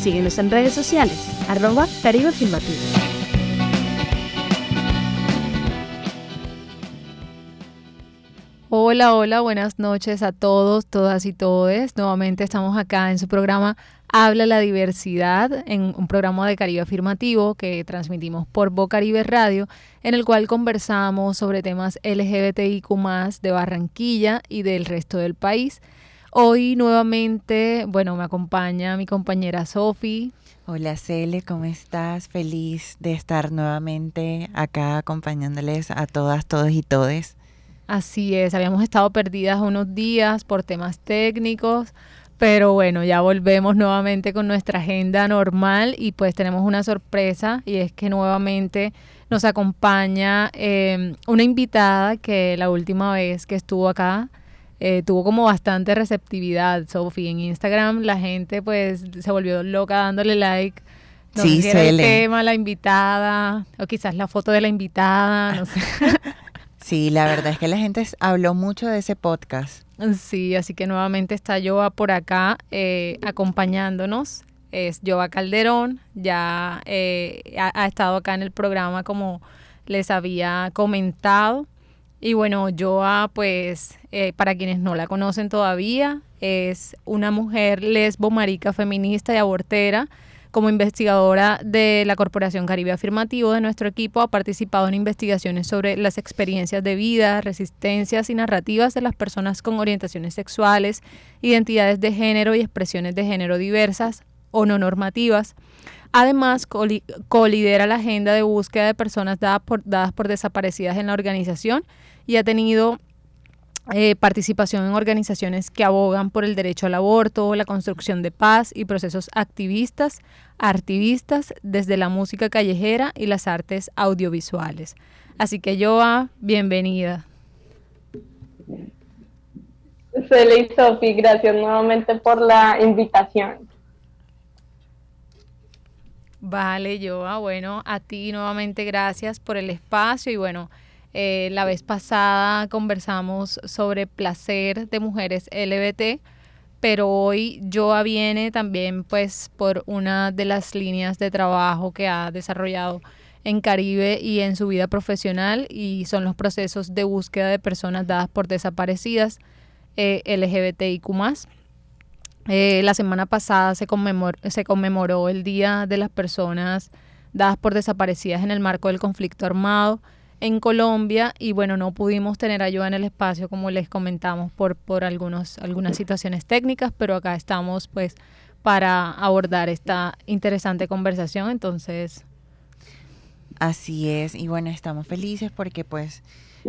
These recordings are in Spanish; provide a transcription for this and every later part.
Síguenos en redes sociales, arroba Caribe. Hola, hola, buenas noches a todos, todas y todes. Nuevamente estamos acá en su programa Habla la Diversidad, en un programa de Caribe Afirmativo que transmitimos por Bocaribe Radio, en el cual conversamos sobre temas LGBTIQ de Barranquilla y del resto del país. Hoy nuevamente, bueno, me acompaña mi compañera Sofi. Hola Cele, ¿cómo estás? Feliz de estar nuevamente acá acompañándoles a todas, todos y todes. Así es, habíamos estado perdidas unos días por temas técnicos, pero bueno, ya volvemos nuevamente con nuestra agenda normal y pues tenemos una sorpresa y es que nuevamente nos acompaña eh, una invitada que la última vez que estuvo acá eh, tuvo como bastante receptividad, Sofi, en Instagram la gente pues se volvió loca dándole like. No sí, sé si el tema, la invitada, o quizás la foto de la invitada, no sé. sí, la verdad es que la gente habló mucho de ese podcast. Sí, así que nuevamente está Joa por acá eh, acompañándonos. Es Joa Calderón, ya eh, ha, ha estado acá en el programa como les había comentado. Y bueno, Joa, pues, eh, para quienes no la conocen todavía, es una mujer lesbo, marica, feminista y abortera. Como investigadora de la Corporación Caribe Afirmativo de nuestro equipo, ha participado en investigaciones sobre las experiencias de vida, resistencias y narrativas de las personas con orientaciones sexuales, identidades de género y expresiones de género diversas o no normativas. Además, colidera la agenda de búsqueda de personas dadas por, dadas por desaparecidas en la organización y ha tenido eh, participación en organizaciones que abogan por el derecho al aborto, la construcción de paz y procesos activistas, activistas desde la música callejera y las artes audiovisuales. Así que Joa, bienvenida. Cele y Sofi, gracias nuevamente por la invitación. Vale, Joa, bueno, a ti nuevamente gracias por el espacio y bueno, eh, la vez pasada conversamos sobre placer de mujeres LBT, pero hoy Joa viene también pues por una de las líneas de trabajo que ha desarrollado en Caribe y en su vida profesional y son los procesos de búsqueda de personas dadas por desaparecidas eh, LGBTIQ eh, la semana pasada se conmemoró, se conmemoró el Día de las Personas dadas por desaparecidas en el marco del conflicto armado en Colombia y bueno, no pudimos tener ayuda en el espacio como les comentamos por, por algunos, algunas situaciones técnicas, pero acá estamos pues para abordar esta interesante conversación, entonces... Así es, y bueno, estamos felices porque pues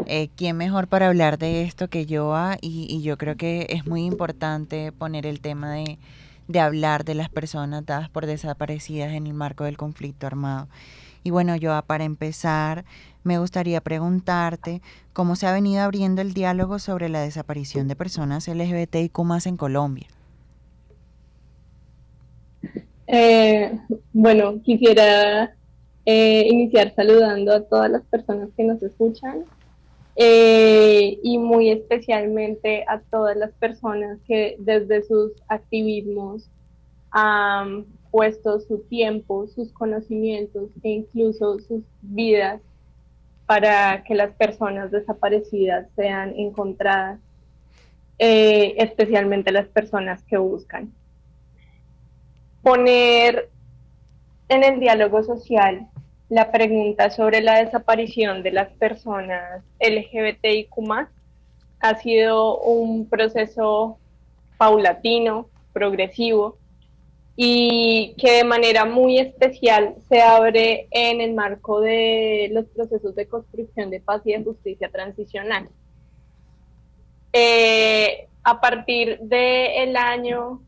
eh, ¿quién mejor para hablar de esto que yo? Ah? Y, yo creo que es muy importante poner el tema de, de hablar de las personas dadas por desaparecidas en el marco del conflicto armado. Y bueno, yo ah, para empezar, me gustaría preguntarte cómo se ha venido abriendo el diálogo sobre la desaparición de personas LGBTIQ más en Colombia. Eh, bueno, quisiera eh, iniciar saludando a todas las personas que nos escuchan eh, y muy especialmente a todas las personas que desde sus activismos han su tiempo, sus conocimientos e incluso sus vidas para que las personas desaparecidas sean encontradas, eh, especialmente las personas que buscan. Poner en el diálogo social la pregunta sobre la desaparición de las personas LGBTIQ ha sido un proceso paulatino, progresivo, y que de manera muy especial se abre en el marco de los procesos de construcción de paz y de justicia transicional. Eh, a partir del año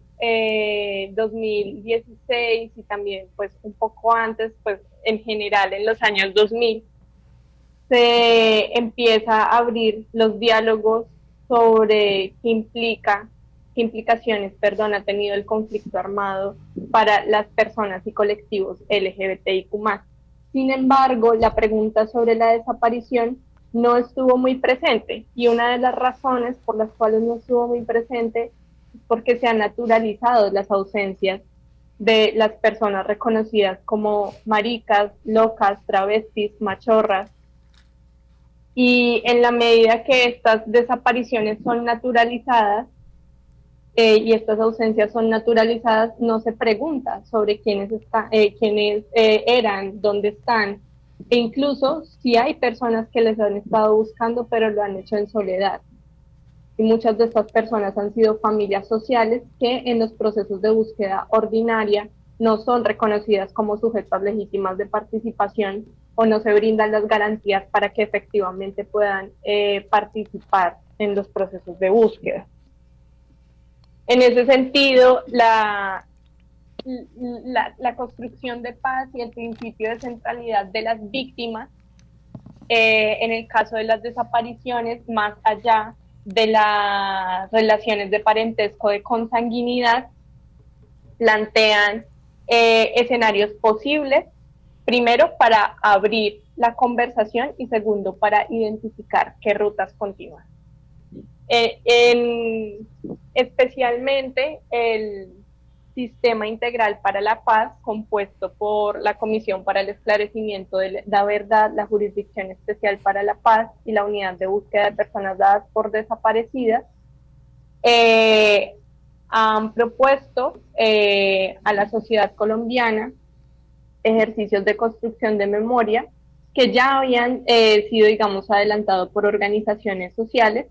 2016 eh, y también pues un poco antes, pues en general en los años 2000, se empieza a abrir los diálogos sobre qué implica, qué implicaciones, perdón, ha tenido el conflicto armado para las personas y colectivos LGBTIQ+. Sin embargo, la pregunta sobre la desaparición no estuvo muy presente y una de las razones por las cuales no estuvo muy presente es porque se han naturalizado las ausencias de las personas reconocidas como maricas, locas, travestis, machorras. Y en la medida que estas desapariciones son naturalizadas eh, y estas ausencias son naturalizadas, no se pregunta sobre quiénes, está, eh, quiénes eh, eran, dónde están, e incluso si hay personas que les han estado buscando, pero lo han hecho en soledad. Y muchas de estas personas han sido familias sociales que en los procesos de búsqueda ordinaria no son reconocidas como sujetas legítimas de participación o no se brindan las garantías para que efectivamente puedan eh, participar en los procesos de búsqueda. En ese sentido, la, construcción de paz y el principio de centralidad de las víctimas, eh, en el caso de las desapariciones, más allá de las relaciones de parentesco de consanguinidad, plantean eh, escenarios posibles, primero para abrir la conversación y segundo para identificar qué rutas continúan. Eh, especialmente el Sistema Integral para la Paz, compuesto por la Comisión para el Esclarecimiento de la Verdad, la Jurisdicción Especial para la Paz y la Unidad de Búsqueda de Personas Dadas por Desaparecidas, eh, han propuesto eh, a la sociedad colombiana ejercicios de construcción de memoria que ya habían eh, sido, digamos, adelantados por organizaciones sociales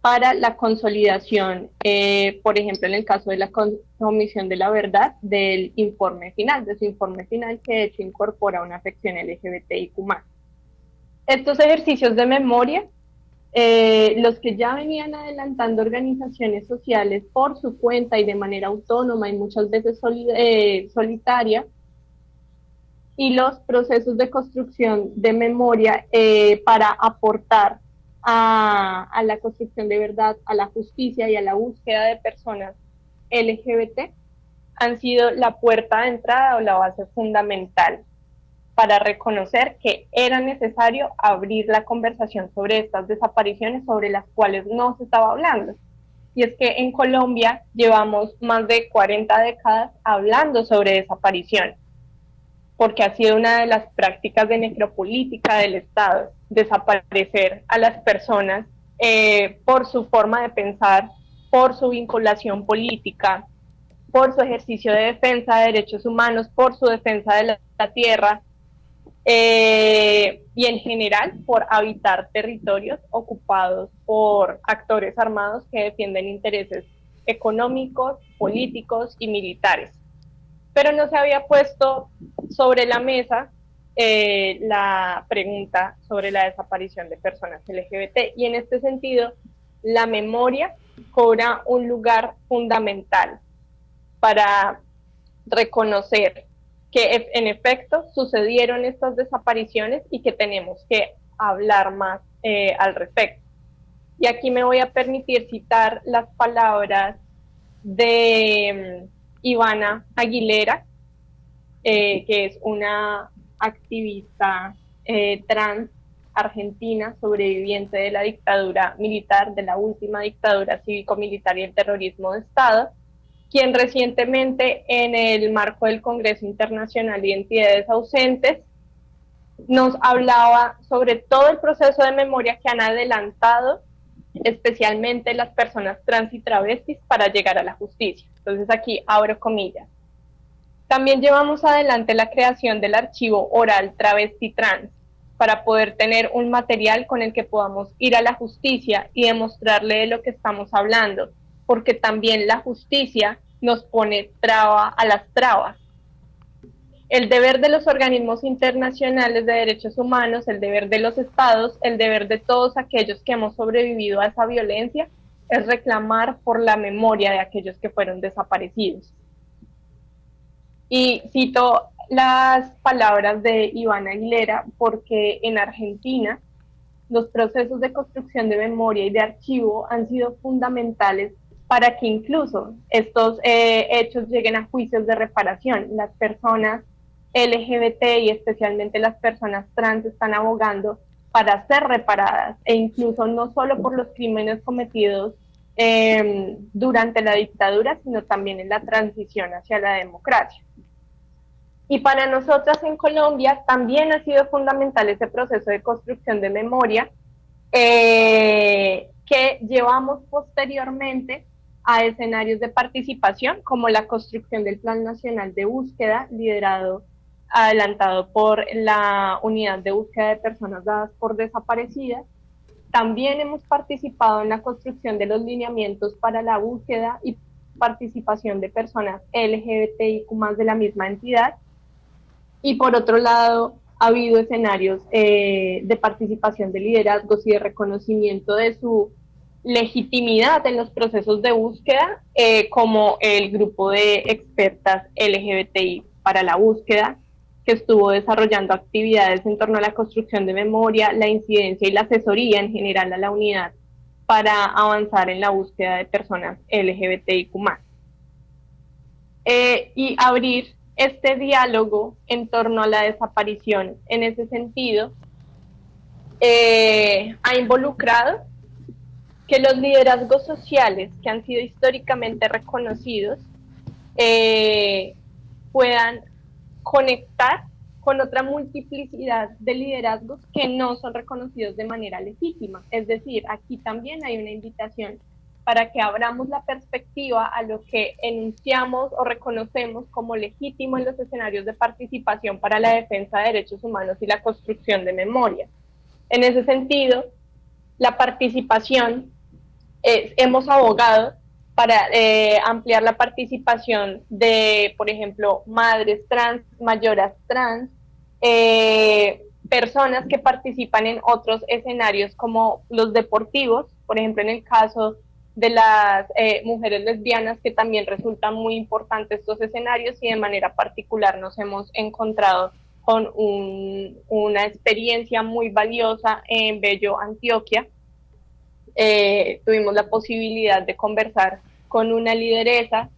para la consolidación, eh, por ejemplo, en el caso de la Comisión de la Verdad, del informe final, de su informe final que de hecho incorpora una sección LGBTIQ. Estos ejercicios de memoria, eh, los que ya venían adelantando organizaciones sociales por su cuenta y de manera autónoma y muchas veces eh, solitaria, y los procesos de construcción de memoria para aportar a, la construcción de verdad, a la justicia y a la búsqueda de personas LGBT han sido la puerta de entrada o la base fundamental para reconocer que era necesario abrir la conversación sobre estas desapariciones sobre las cuales no se estaba hablando. Y es que en Colombia llevamos más de 40 décadas hablando sobre desaparición porque ha sido una de las prácticas de necropolítica del Estado, desaparecer a las personas eh, por su forma de pensar, por su vinculación política, por su ejercicio de defensa de derechos humanos, por su defensa de la, tierra eh, y en general por habitar territorios ocupados por actores armados que defienden intereses económicos, políticos y militares. Pero no se había puesto sobre la mesa eh, la pregunta sobre la desaparición de personas LGBT. Y en este sentido, la memoria cobra un lugar fundamental para reconocer que en efecto sucedieron estas desapariciones y que tenemos que hablar más eh, al respecto. Y aquí me voy a permitir citar las palabras de Ivana Aguilera, eh, que es una activista eh, trans argentina, sobreviviente de la dictadura militar, de la última dictadura cívico-militar y el terrorismo de Estado, quien recientemente en el marco del Congreso Internacional de Identidades Ausentes nos hablaba sobre todo el proceso de memoria que han adelantado especialmente las personas trans y travestis para llegar a la justicia. Entonces aquí abro comillas. También llevamos adelante la creación del archivo oral travesti trans para poder tener un material con el que podamos ir a la justicia y demostrarle de lo que estamos hablando, porque también la justicia nos pone traba a las trabas. El deber de los organismos internacionales de derechos humanos, el deber de los estados, el deber de todos aquellos que hemos sobrevivido a esa violencia es reclamar por la memoria de aquellos que fueron desaparecidos. Y cito las palabras de Iván Aguilera porque en Argentina los procesos de construcción de memoria y de archivo han sido fundamentales para que incluso estos eh, hechos lleguen a juicios de reparación. Las personas LGBT y especialmente las personas trans están abogando para ser reparadas e incluso no solo por los crímenes cometidos em, durante la dictadura, sino también en la transición hacia la democracia. Y para nosotras en Colombia también ha sido fundamental ese proceso de construcción de memoria eh, que llevamos posteriormente a escenarios de participación como la construcción del Plan Nacional de Búsqueda liderado adelantado por la Unidad de Búsqueda de Personas Dadas por Desaparecidas. También hemos participado en la construcción de los lineamientos para la búsqueda y participación de personas LGBTIQ más de la misma entidad. Y por otro lado, ha habido escenarios eh, de participación de liderazgos y de reconocimiento de su legitimidad en los procesos de búsqueda, eh, como el grupo de expertas LGBTI para la búsqueda, que estuvo desarrollando actividades en torno a la construcción de memoria, la incidencia y la asesoría en general a la unidad para avanzar en la búsqueda de personas LGBTIQ. Eh, y abrir este diálogo en torno a la desaparición en ese sentido eh, ha involucrado que los liderazgos sociales que han sido históricamente reconocidos eh, puedan conectar con otra multiplicidad de liderazgos que no son reconocidos de manera legítima. Es decir, aquí también hay una invitación para que abramos la perspectiva a lo que enunciamos o reconocemos como legítimo en los escenarios de participación para la defensa de derechos humanos y la construcción de memoria. En ese sentido, la participación hemos abogado para eh, ampliar la participación de, por ejemplo, madres trans, mayoras trans, eh, personas que participan en otros escenarios como los deportivos, por ejemplo, en el caso de las eh, mujeres lesbianas, que también resultan muy importantes estos escenarios y de manera particular nos hemos encontrado con una experiencia muy valiosa en Bello, Antioquia, eh, tuvimos la posibilidad de conversar con una lideresa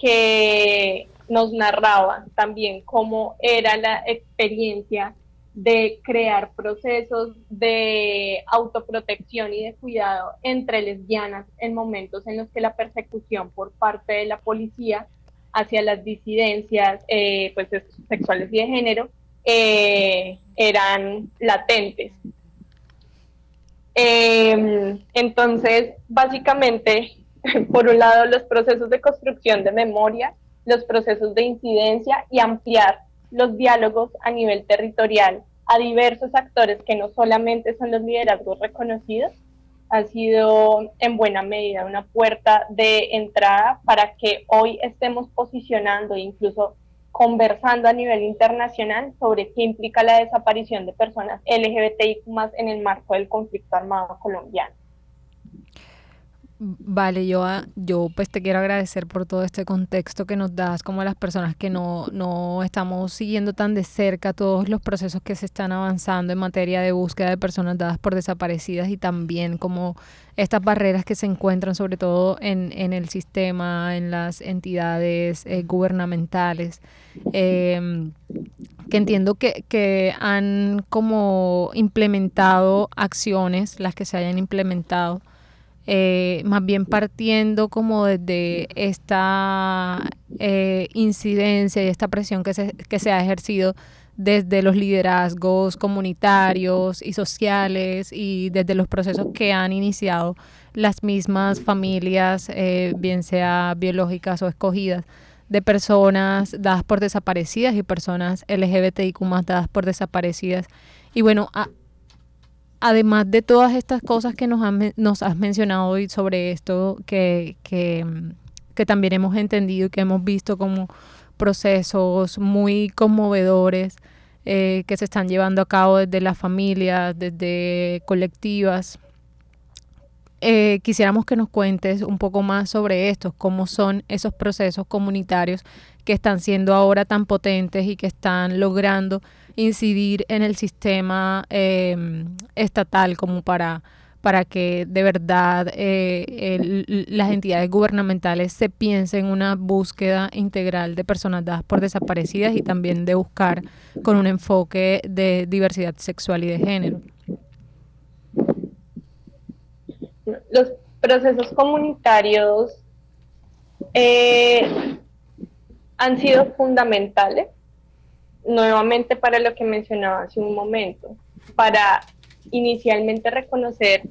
que nos narraba también cómo era la experiencia de crear procesos de autoprotección y de cuidado entre lesbianas en momentos en los que la persecución por parte de la policía hacia las disidencias eh, pues, sexuales y de género eh, eran latentes. Em, entonces, básicamente, por un lado, los procesos de construcción de memoria, los procesos de incidencia y ampliar los diálogos a nivel territorial a diversos actores que no solamente son los liderazgos reconocidos, ha sido en buena medida una puerta de entrada para que hoy estemos posicionando e incluso conversando a nivel internacional sobre qué implica la desaparición de personas LGBTI más en el marco del conflicto armado colombiano. Vale, yo, yo pues te quiero agradecer por todo este contexto que nos das, como las personas que no, no estamos siguiendo tan de cerca todos los procesos que se están avanzando en materia de búsqueda de personas dadas por desaparecidas y también como estas barreras que se encuentran sobre todo en, en el sistema, en las entidades eh, gubernamentales, em, que entiendo que, que han como implementado acciones, las que se hayan implementado eh, más bien partiendo como desde esta eh, incidencia y esta presión que se, que se ha ejercido desde los liderazgos comunitarios y sociales y desde los procesos que han iniciado las mismas familias, eh, bien sea biológicas o escogidas, de personas dadas por desaparecidas y personas LGBTIQ más dadas por desaparecidas. Y bueno, a, además de todas estas cosas que nos, nos has mencionado hoy sobre esto, que, que, también hemos entendido y que hemos visto como procesos muy conmovedores eh, que se están llevando a cabo desde las familias, desde colectivas, eh, quisiéramos que nos cuentes un poco más sobre esto, cómo son esos procesos comunitarios que están siendo ahora tan potentes y que están logrando incidir en el sistema em, estatal como para, para que de verdad eh, las entidades gubernamentales se piensen en una búsqueda integral de personas dadas por desaparecidas y también de buscar con un enfoque de diversidad sexual y de género. Los procesos comunitarios eh, han sido fundamentales nuevamente para lo que mencionaba hace un momento, para inicialmente reconocer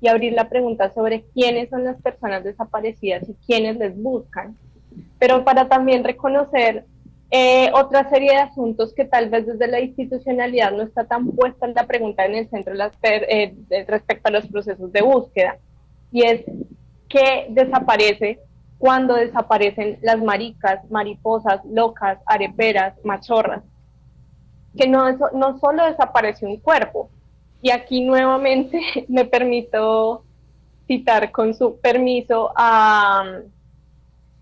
y abrir la pregunta sobre quiénes son las personas desaparecidas y quiénes les buscan, pero para también reconocer eh, otra serie de asuntos que tal vez desde la institucionalidad no está tan puesta en la pregunta en el centro eh, respecto a los procesos de búsqueda, y es qué desaparece cuando desaparecen las maricas, mariposas, locas, areperas, machorras que no, no solo desaparece un cuerpo. Y aquí nuevamente me permito citar con su permiso a,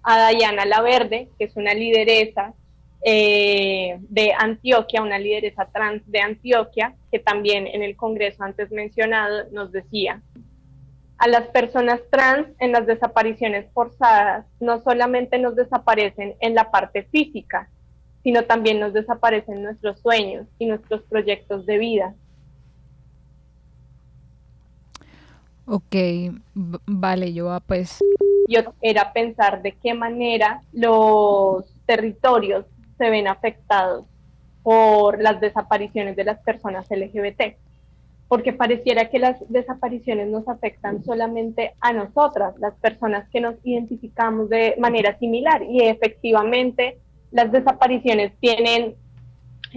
a Dayana Laverde, que es una lideresa eh, de Antioquia, una lideresa trans de Antioquia, que también en el Congreso antes mencionado nos decía, a las personas trans en las desapariciones forzadas no solamente nos desaparecen en la parte física, sino también nos desaparecen nuestros sueños y nuestros proyectos de vida. Ok, vale, yo pues... Yo era pensar de qué manera los territorios se ven afectados por las desapariciones de las personas LGBT, porque pareciera que las desapariciones nos afectan solamente a nosotras, las personas que nos identificamos de manera similar, y efectivamente las desapariciones tienen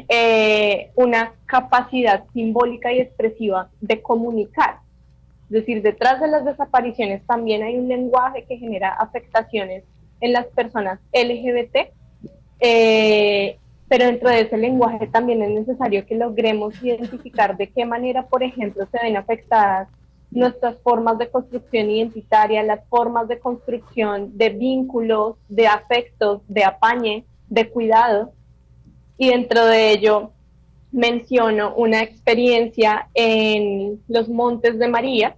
eh, una capacidad simbólica y expresiva de comunicar. Es decir, detrás de las desapariciones también hay un lenguaje que genera afectaciones en las personas LGBT, eh, pero dentro de ese lenguaje también es necesario que logremos identificar de qué manera, por ejemplo, se ven afectadas nuestras formas de construcción identitaria, las formas de construcción de vínculos, de afectos, de apañe, de cuidado y dentro de ello menciono una experiencia en los Montes de María,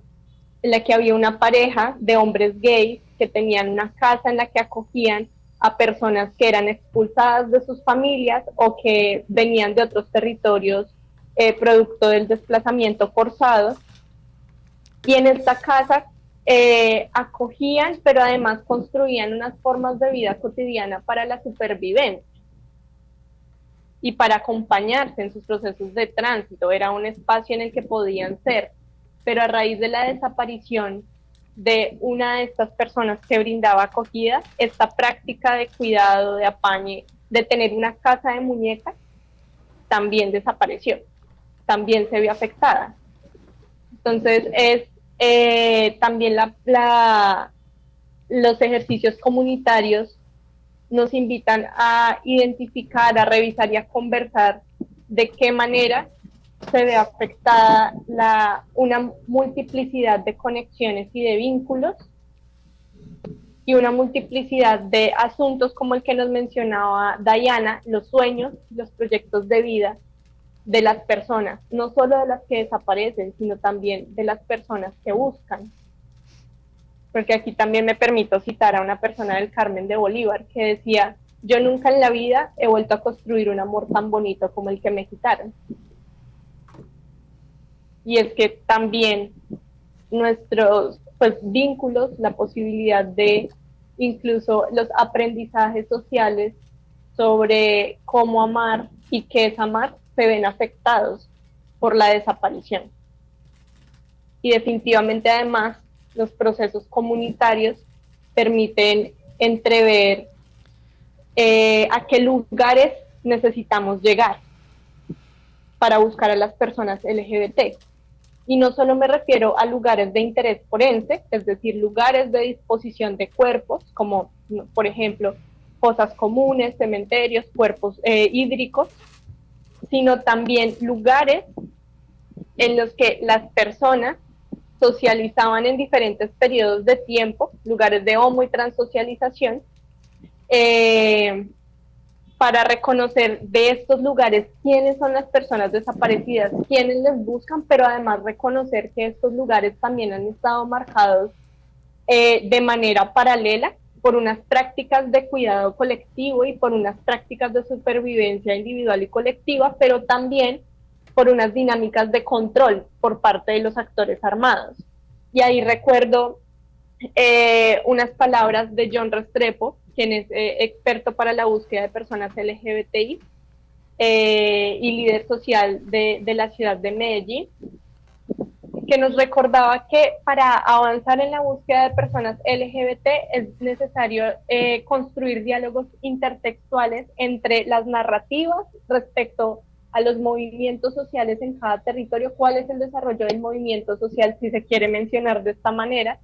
en la que había una pareja de hombres gays que tenían una casa en la que acogían a personas que eran expulsadas de sus familias o que venían de otros territorios eh, producto del desplazamiento forzado. Y en esta casa eh, acogían, pero además construían unas formas de vida cotidiana para la supervivencia y para acompañarse en sus procesos de tránsito. Era un espacio en el que podían ser, pero a raíz de la desaparición de una de estas personas que brindaba acogida, esta práctica de cuidado, de apañe, de tener una casa de muñecas, también desapareció, también se vio afectada. Entonces es eh, también la, los ejercicios comunitarios nos invitan a identificar, a revisar y a conversar de qué manera se ve afectada la, una multiplicidad de conexiones y de vínculos y una multiplicidad de asuntos como el que nos mencionaba Diana, los sueños, los proyectos de vida, de las personas, no solo de las que desaparecen, sino también de las personas que buscan. Porque aquí también me permito citar a una persona del Carmen de Bolívar que decía, yo nunca en la vida he vuelto a construir un amor tan bonito como el que me quitaron. Y es que también nuestros pues, vínculos, la posibilidad de incluso los aprendizajes sociales sobre cómo amar y qué es amar, se ven afectados por la desaparición. Y definitivamente además los procesos comunitarios permiten entrever eh, a qué lugares necesitamos llegar para buscar a las personas LGBT. Y no solo me refiero a lugares de interés forense, es decir, lugares de disposición de cuerpos, como por ejemplo fosas comunes, cementerios, cuerpos eh, hídricos, sino también lugares en los que las personas socializaban en diferentes periodos de tiempo, lugares de homo y transocialización, eh, para reconocer de estos lugares quiénes son las personas desaparecidas, quiénes les buscan, pero además reconocer que estos lugares también han estado marcados eh, de manera paralela por unas prácticas de cuidado colectivo y por unas prácticas de supervivencia individual y colectiva, pero también por unas dinámicas de control por parte de los actores armados. Y ahí recuerdo eh, unas palabras de John Restrepo, quien es eh, experto para la búsqueda de personas LGBTI eh, y líder social de, de la ciudad de Medellín, que nos recordaba que para avanzar en la búsqueda de personas LGBT es necesario construir diálogos intertextuales entre las narrativas respecto a los movimientos sociales en cada territorio, cuál es el desarrollo del movimiento social, si se quiere mencionar de esta manera,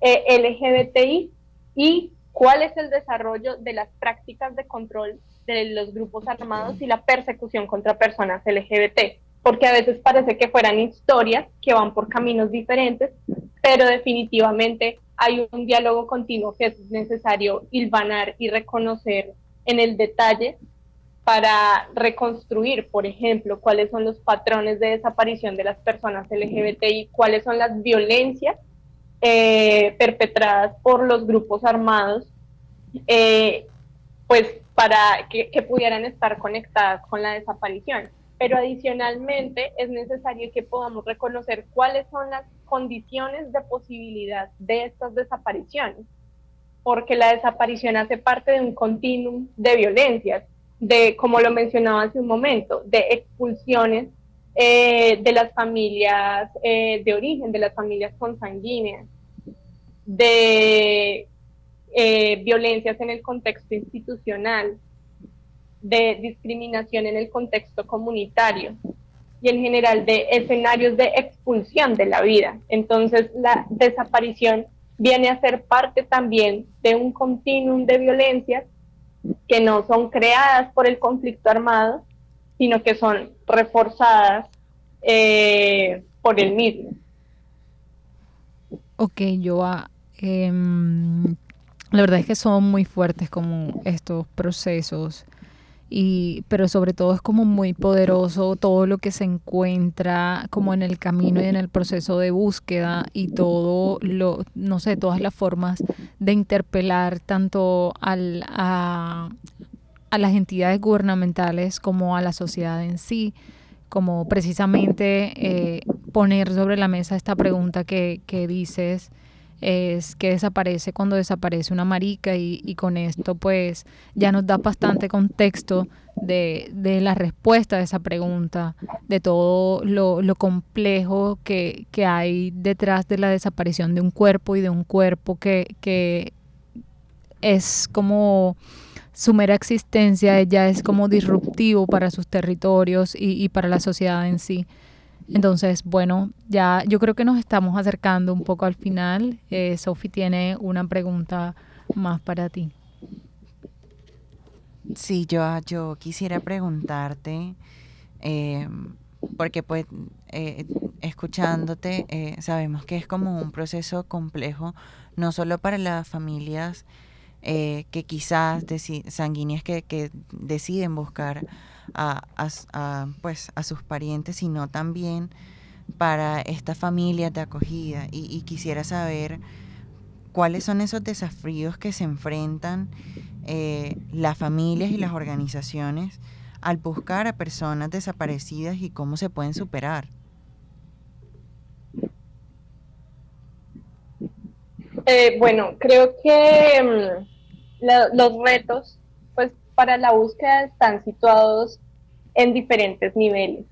eh, LGBTI, y cuál es el desarrollo de las prácticas de control de los grupos armados y la persecución contra personas LGBT, porque a veces parece que fueran historias que van por caminos diferentes, pero definitivamente hay un diálogo continuo que es necesario hilvanar y reconocer en el detalle para reconstruir, por ejemplo, cuáles son los patrones de desaparición de las personas LGBTI, cuáles son las violencias eh, perpetradas por los grupos armados, eh, pues para que, que pudieran estar conectadas con la desaparición. Pero adicionalmente es necesario que podamos reconocer cuáles son las condiciones de posibilidad de estas desapariciones, porque la desaparición hace parte de un continuum de violencias de, como lo mencionaba hace un momento, de expulsiones eh, de las familias eh, de origen, de las familias consanguíneas, de eh, violencias en el contexto institucional, de discriminación en el contexto comunitario y en general de escenarios de expulsión de la vida. Entonces la desaparición viene a ser parte también de un continuum de violencias que no son creadas por el conflicto armado, sino que son reforzadas eh, por el mismo. Ok, Joa. Em, la verdad es que son muy fuertes como estos procesos y pero sobre todo es como muy poderoso todo lo que se encuentra como en el camino y en el proceso de búsqueda y todo lo no sé todas las formas de interpelar tanto al, a, a las entidades gubernamentales como a la sociedad en sí como precisamente eh, poner sobre la mesa esta pregunta que, que dices es que desaparece cuando desaparece una marica y, con esto pues ya nos da bastante contexto de, la respuesta a esa pregunta, de todo lo, complejo que, hay detrás de la desaparición de un cuerpo y de un cuerpo que, es como su mera existencia ya es como disruptivo para sus territorios y, y para la sociedad en sí. Entonces, bueno, ya yo creo que nos estamos acercando un poco al final. Eh, Sofi tiene una pregunta más para ti. Sí, yo, yo quisiera preguntarte, eh, porque pues eh, escuchándote eh, sabemos que es como un proceso complejo, no solo para las familias que quizás sanguíneas que, que deciden buscar a, pues, a sus parientes, sino también para esta familia de acogida. Y, quisiera saber cuáles son esos desafíos que se enfrentan eh, las familias y las organizaciones al buscar a personas desaparecidas y cómo se pueden superar. Eh, bueno, creo que mm, los retos para la búsqueda están situados en diferentes niveles.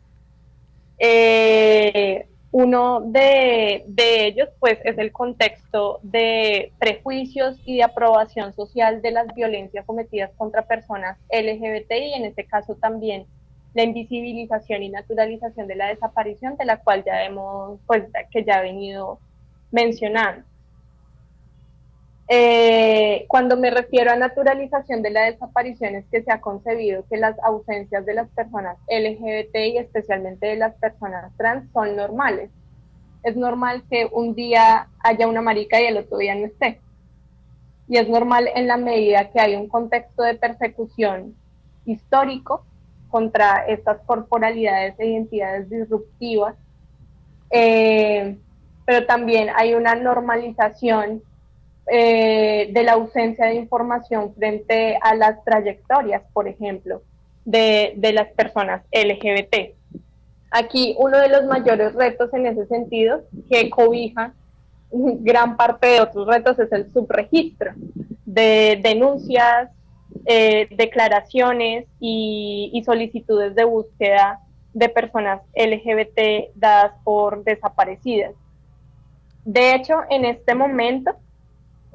Eh, uno de, ellos, pues, es el contexto de prejuicios y de aprobación social de las violencias cometidas contra personas LGBTI, en este caso también la invisibilización y naturalización de la desaparición, de la cual ya hemos, pues, que ya he venido mencionando. Eh, cuando me refiero a naturalización de la desaparición es que se ha concebido que las ausencias de las personas LGBT y especialmente de las personas trans son normales. es normal que un día haya una marica y el otro día no esté. Y es normal en la medida que hay un contexto de persecución histórico contra estas corporalidades e identidades disruptivas, eh, pero también hay una normalización eh, de la ausencia de información frente a las trayectorias, por ejemplo, de, de las personas LGBT. Aquí uno de los mayores retos en ese sentido, que cobija gran parte de otros retos, es el subregistro de denuncias, eh, declaraciones y, y, solicitudes de búsqueda de personas LGBT dadas por desaparecidas. De hecho, en este momento,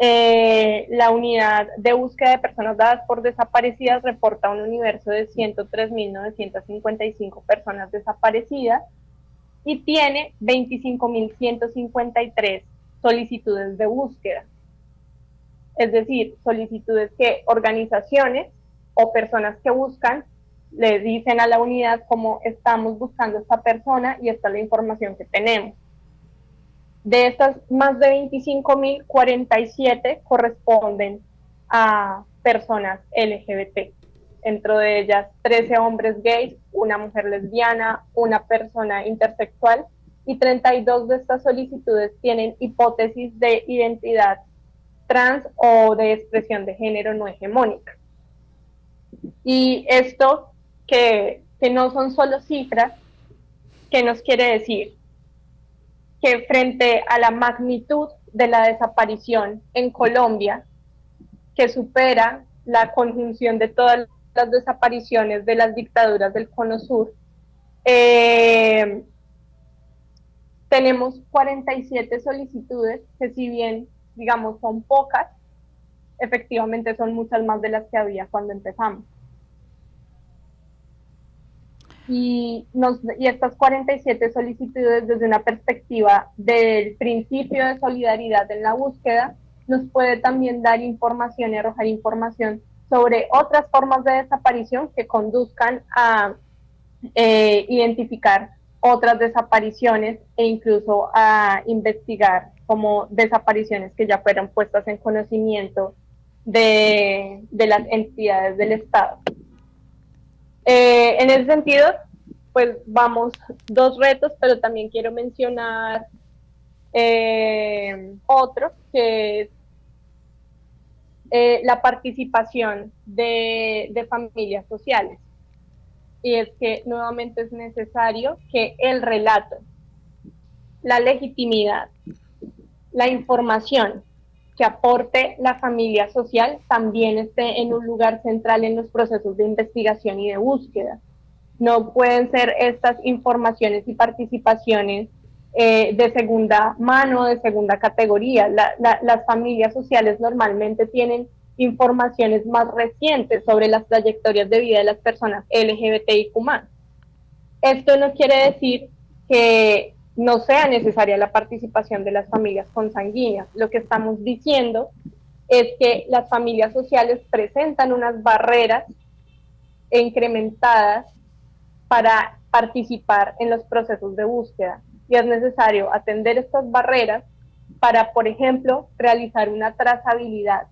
eh, la unidad de búsqueda de personas dadas por desaparecidas reporta un universo de 103.955 personas desaparecidas y tiene 25.153 solicitudes de búsqueda. Es decir, solicitudes que organizaciones o personas que buscan le dicen a la unidad cómo estamos buscando a esta persona y esta es la información que tenemos. De estas más de 25.047 corresponden a personas LGBT, dentro de ellas 13 hombres gays, una mujer lesbiana, una persona intersexual y 32 de estas solicitudes tienen hipótesis de identidad trans o de expresión de género no hegemónica. Y esto que, que no son solo cifras, ¿qué nos quiere decir? Que frente a la magnitud de la desaparición en Colombia, que supera la conjunción de todas las desapariciones de las dictaduras del Cono Sur, eh, tenemos 47 solicitudes que si bien, digamos, son pocas, efectivamente son muchas más de las que había cuando empezamos. Y, nos, y estas 47 solicitudes desde una perspectiva del principio de solidaridad en la búsqueda nos puede también dar información y arrojar información sobre otras formas de desaparición que conduzcan a eh, identificar otras desapariciones e incluso a investigar como desapariciones que ya fueron puestas en conocimiento de, de las entidades del Estado. Eh, en ese sentido, pues vamos dos retos, pero también quiero mencionar eh, otro, que es eh, la participación de, de familias sociales. Y es que nuevamente es necesario que el relato, la legitimidad, la información que aporte la familia social también esté en un lugar central en los procesos de investigación y de búsqueda. No pueden ser estas informaciones y participaciones eh, de segunda mano, de segunda categoría. las familias sociales normalmente tienen informaciones más recientes sobre las trayectorias de vida de las personas LGBTIQ. Esto no quiere decir que no sea necesaria la participación de las familias consanguíneas. Lo que estamos diciendo es que las familias sociales presentan unas barreras incrementadas para participar en los procesos de búsqueda y es necesario atender estas barreras para, por ejemplo, realizar una trazabilidad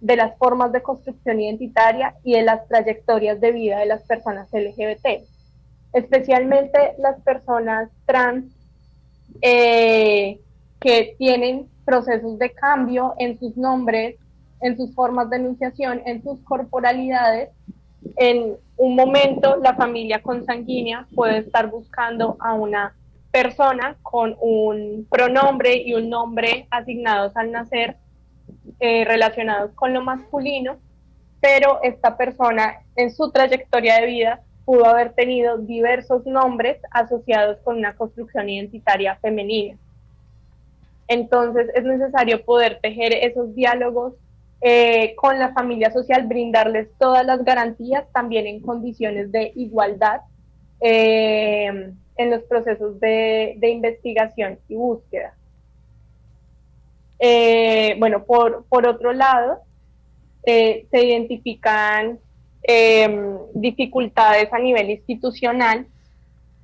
de las formas de construcción identitaria y de las trayectorias de vida de las personas LGBT, especialmente las personas trans eh, que tienen procesos de cambio en sus nombres, en sus formas de enunciación, en sus corporalidades. En un momento, la familia consanguínea puede estar buscando a una persona con un pronombre y un nombre asignados al nacer eh, relacionados con lo masculino, pero esta persona en su trayectoria de vida pudo haber tenido diversos nombres asociados con una construcción identitaria femenina. Entonces es necesario poder tejer esos diálogos eh, con la familia social, brindarles todas las garantías también en condiciones de igualdad eh, en los procesos de, investigación y búsqueda. Eh, bueno, por, por, otro lado, se identifican Em, dificultades a nivel institucional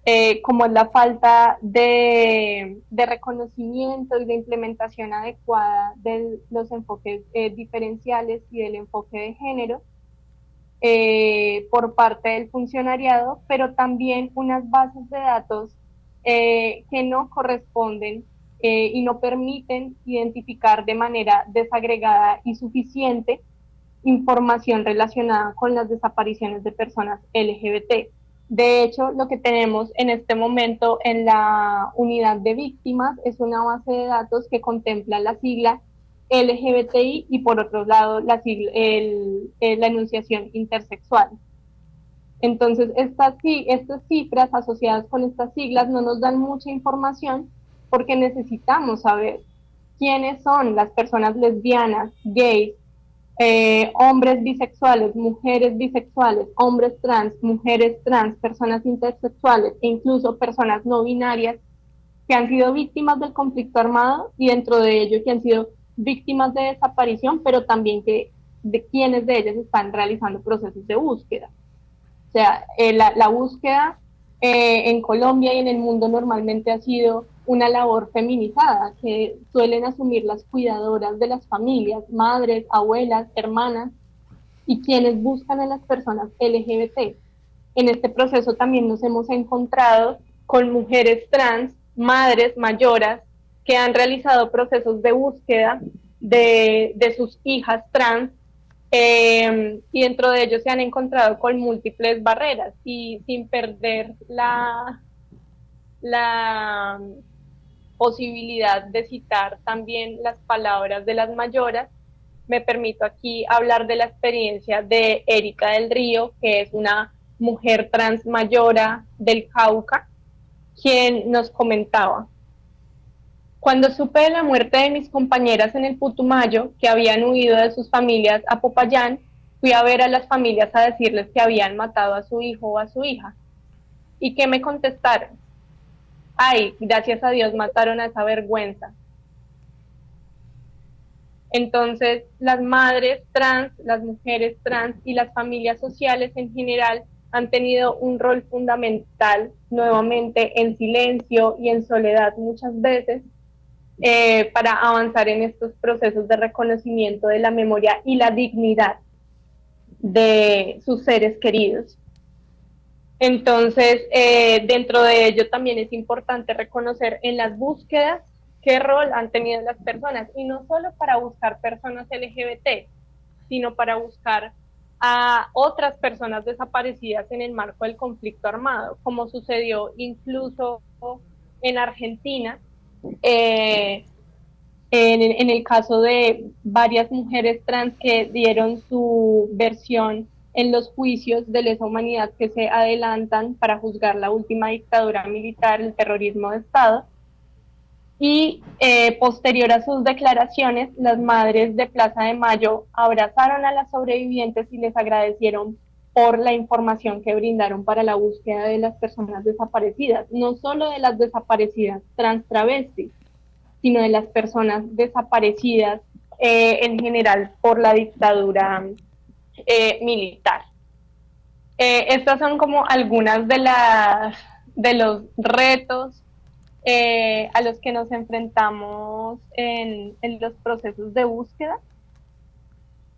eh, como es la falta de, reconocimiento y de implementación adecuada de los enfoques eh, diferenciales y del enfoque de género eh, por parte del funcionariado, pero también unas bases de datos que no corresponden y no permiten identificar de manera desagregada y suficiente información relacionada con las desapariciones de personas LGBT. De hecho, lo que tenemos en este momento en la unidad de víctimas es una base de datos que contempla la sigla LGBTI y por otro lado la, sigla, la enunciación intersexual. Entonces, estas cifras asociadas con estas siglas no nos dan mucha información porque necesitamos saber quiénes son las personas lesbianas, gays, eh, hombres bisexuales, mujeres bisexuales, hombres trans, mujeres trans, personas intersexuales e incluso personas no binarias que han sido víctimas del conflicto armado y dentro de ello que han sido víctimas de desaparición, pero también que de quienes de ellas están realizando procesos de búsqueda. O sea, eh, la, búsqueda eh, en Colombia y en el mundo normalmente ha sido una labor feminizada que suelen asumir las cuidadoras de las familias, madres, abuelas, hermanas y quienes buscan a las personas LGBT. En este proceso también nos hemos encontrado con mujeres trans, madres mayoras, que han realizado procesos de búsqueda de, sus hijas trans eh, y dentro de ellos se han encontrado con múltiples barreras y sin perder la, la posibilidad de citar también las palabras de las mayoras, me permito aquí hablar de la experiencia de Erika del Río, que es una mujer trans mayora del Cauca, quien nos comentaba, cuando supe de la muerte de mis compañeras en el Putumayo, que habían huido de sus familias a Popayán, fui a ver a las familias a decirles que habían matado a su hijo o a su hija. ¿Y qué me contestaron? Ay, gracias a Dios mataron a esa vergüenza. Entonces, las madres trans, las mujeres trans y las familias sociales en general han tenido un rol fundamental, nuevamente en silencio y en soledad muchas veces, eh, para avanzar en estos procesos de reconocimiento de la memoria y la dignidad de sus seres queridos. Entonces, eh, dentro de ello también es importante reconocer en las búsquedas qué rol han tenido las personas, y no solo para buscar personas LGBT, sino para buscar a otras personas desaparecidas en el marco del conflicto armado, como sucedió incluso en Argentina, eh, en, en, el caso de varias mujeres trans que dieron su versión en los juicios de lesa humanidad que se adelantan para juzgar la última dictadura militar, el terrorismo de Estado. Y eh, posterior a sus declaraciones, las madres de Plaza de Mayo abrazaron a las sobrevivientes y les agradecieron por la información que brindaron para la búsqueda de las personas desaparecidas, no solo de las desaparecidas trans travestis, sino de las personas desaparecidas eh, en general por la dictadura eh, militar. Eh, estas son como algunas de las de los retos eh, a los que nos enfrentamos en, en los procesos de búsqueda.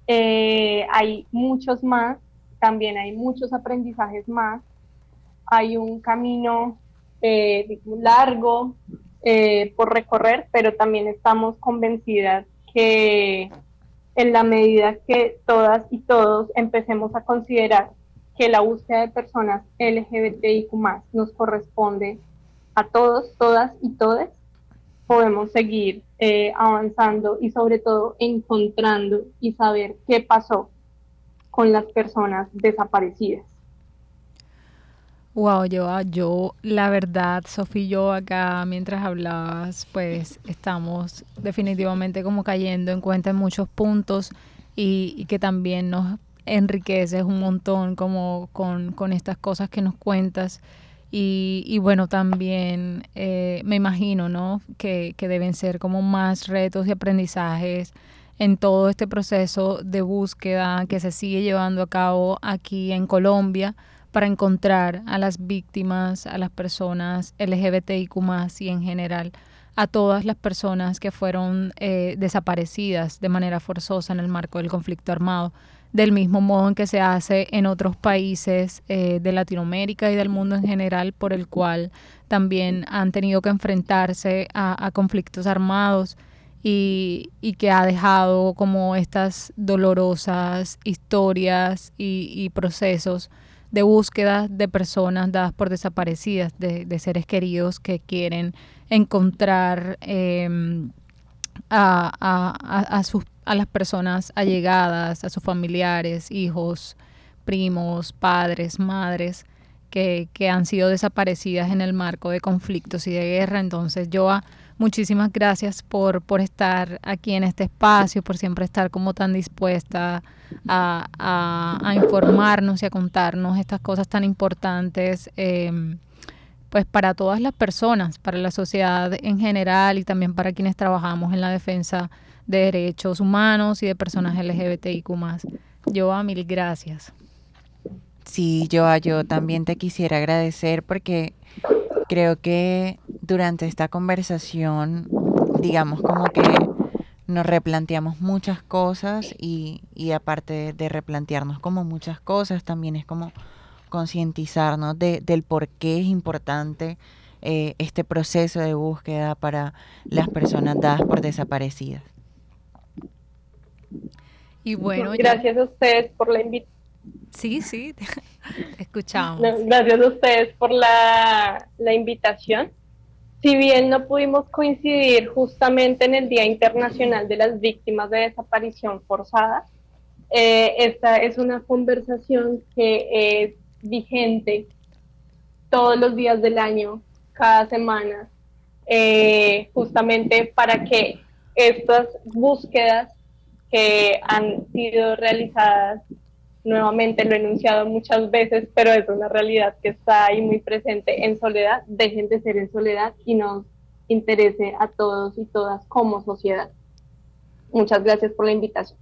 hay muchos más, también hay muchos aprendizajes más, hay un camino largo por recorrer, pero también estamos convencidas que en la medida que todas y todos empecemos a considerar que la búsqueda de personas LGBTIQ nos corresponde a todos, todas y todes, podemos seguir eh, avanzando y sobre todo encontrando y saber qué pasó con las personas desaparecidas. Wow, yo, ah, yo, la verdad, Sofía y yo acá mientras hablabas, pues estamos definitivamente como cayendo en cuenta en muchos puntos y, que también nos enriqueces un montón como con, estas cosas que nos cuentas. Y, bueno, también eh, me imagino, ¿no? Que, que deben ser como más retos y aprendizajes en todo este proceso de búsqueda que se sigue llevando a cabo aquí en Colombia para encontrar a las víctimas, a las personas LGBTIQ y en general a todas las personas que fueron eh, desaparecidas de manera forzosa en el marco del conflicto armado, del mismo modo en que se hace en otros países eh, de Latinoamérica y del mundo en general, por el cual también han tenido que enfrentarse a, conflictos armados y, que ha dejado como estas dolorosas historias y procesos de búsqueda de personas dadas por desaparecidas, de, seres queridos que quieren encontrar em, a, sus, a las personas allegadas, a sus familiares, hijos, primos, padres, madres, que, que, han sido desaparecidas en el marco de conflictos y de guerra. Entonces, yo muchísimas gracias por, por estar aquí en este espacio, por siempre estar como tan dispuesta a, informarnos y a contarnos estas cosas tan importantes. Em, pues para todas las personas, para la sociedad en general y también para quienes trabajamos en la defensa de derechos humanos y de personas LGBTIQ Joa, mil gracias. Sí, Joa, yo también te quisiera agradecer porque creo que durante esta conversación, digamos como que nos replanteamos muchas cosas y, aparte de replantearnos como muchas cosas, también es como concientizarnos de, del por qué es importante eh, este proceso de búsqueda para las personas dadas por desaparecidas. Y bueno, gracias a ustedes por la invitación. Sí, sí, te escuchamos. Gracias a ustedes por la, la invitación si bien no pudimos coincidir justamente en el Día Internacional de las Víctimas de Desaparición Forzada, eh, esta es una conversación que es vigente todos los días del año, cada semana, eh, justamente para que estas búsquedas que han sido realizadas nuevamente lo he enunciado muchas veces, pero es una realidad que está ahí muy presente en soledad, dejen de ser en soledad y nos interese a todos y todas como sociedad. Muchas gracias por la invitación.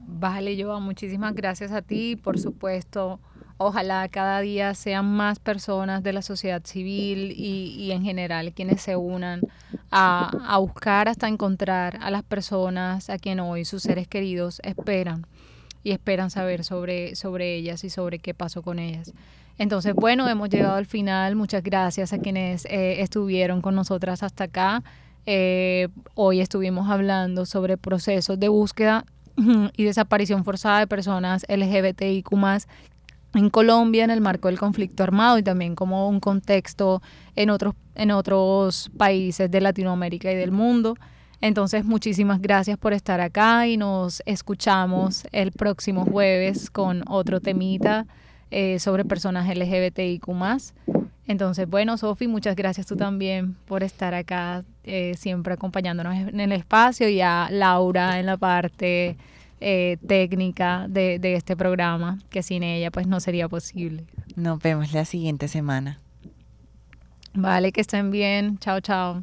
Vale, Joa, muchísimas gracias a ti, por supuesto. Ojalá cada día sean más personas de la sociedad civil y, y en general quienes se unan a, a buscar hasta encontrar a las personas a quien hoy sus seres queridos esperan y esperan saber sobre, sobre ellas y sobre qué pasó con ellas. Entonces, bueno, hemos llegado al final. Muchas gracias a quienes eh, estuvieron con nosotras hasta acá. Eh, hoy estuvimos hablando sobre procesos de búsqueda y desaparición forzada de personas LGBTIQ en Colombia en el marco del conflicto armado y también como un contexto en otros, en otros países de Latinoamérica y del mundo. Entonces, muchísimas gracias por estar acá y nos escuchamos el próximo jueves con otro temita eh, sobre personas LGBTIQ. Entonces, bueno, Sofi, muchas gracias tú también por estar acá, eh, siempre acompañándonos en el espacio y a Laura en la parte eh, técnica de, de este programa, que sin ella pues no sería posible. Nos vemos la siguiente semana. Vale, que estén bien. Chao, chao.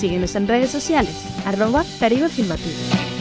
Síguenos en redes sociales, arroba Caribe Afirmativo.